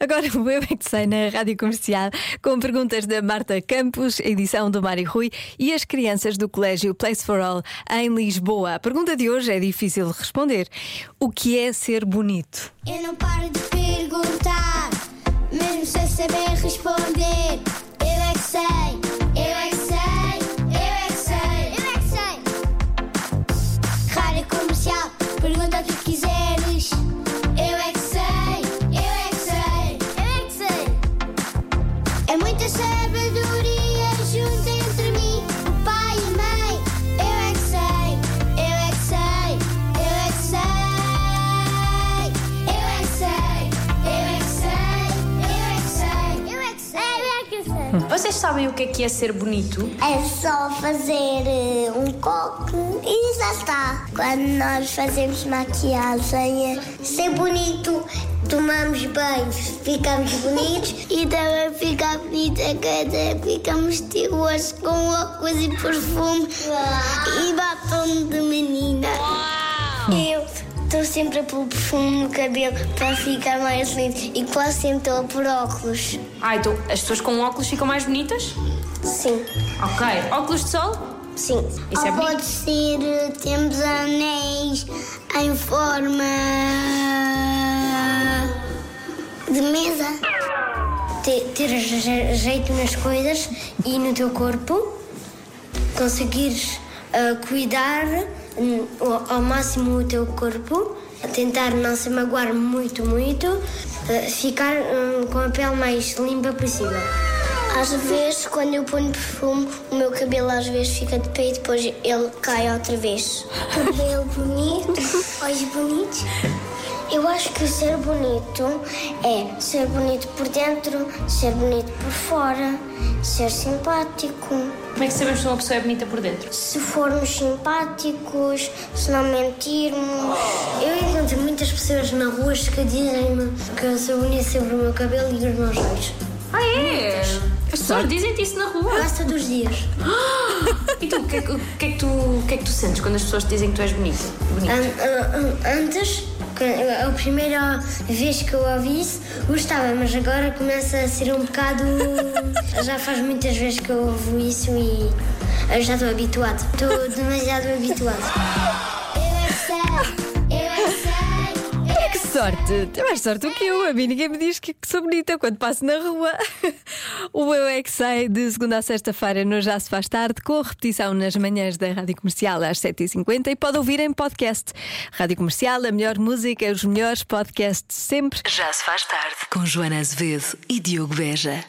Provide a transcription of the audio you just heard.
Agora o Eu é que sei na Rádio Comercial, com perguntas da Marta Campos, edição do Mário Rui e as crianças do Colégio Place for All em Lisboa. A pergunta de hoje é difícil de responder. O que é ser bonito? Eu não paro de perguntar, mesmo sem saber responder. Vocês sabem o que é que é ser bonito? É só fazer eh, um coque e já está. Quando nós fazemos maquiagem, é ser bonito, tomamos banho, ficamos bonitos e também fica bonita a cara, ficamos estilosos com óculos e perfume e batom de menina. Sempre a pôr perfume no cabelo para ficar mais lindo e quase sempre estou a pôr óculos. Ah, então as pessoas com óculos ficam mais bonitas? Sim. Ok. Óculos de sol? Sim. Isso é Ou pode ser, eh, temos anéis em forma de mesa. Ter, ter je- jeito nas coisas e no teu corpo, conseguires ah, cuidar hum, ao, máximo o teu corpo, tentar não se magoar muito, muito, ficar hum, com a pele mais limpa possível. Às vezes, quando eu ponho perfume, o meu cabelo às vezes fica de pé e depois ele cai outra vez. Cabelo bonito, olhos bonitos. Eu acho que ser bonito é ser bonito por dentro, ser bonito por fora, ser simpático. Como é que sabemos se uma pessoa é bonita por dentro? Se formos simpáticos, se não mentirmos. Eu encontro muitas pessoas na rua que dizem-me que eu sou bonita sobre o meu cabelo e os meus olhos. Ah, é? As pessoas dizem-te isso na rua. Quase todos os dias. E tu, o que, é que- o que, é que tu, o que é que tu sentes quando as pessoas te dizem que tu és bonita? Bonita. An- an- Antes, a primeira vez que eu ouvi isso, gostava, mas agora começa a ser um bocado. Já faz muitas vezes que eu ouvo isso e eu já estou habituado. Estou demasiado habituado. Eu é que sei, sorte! Tem mais sorte do que eu. A mim ninguém me diz que, sou bonita quando passo na rua. O Eu É Que Sei, de segunda a sexta-feira, no Já Se Faz Tarde, com repetição nas manhãs da Rádio Comercial às 7h50 e pode ouvir em podcast. Rádio Comercial, a melhor música, os melhores podcasts sempre. Já se faz tarde com Joana Azevedo e Diogo Beja.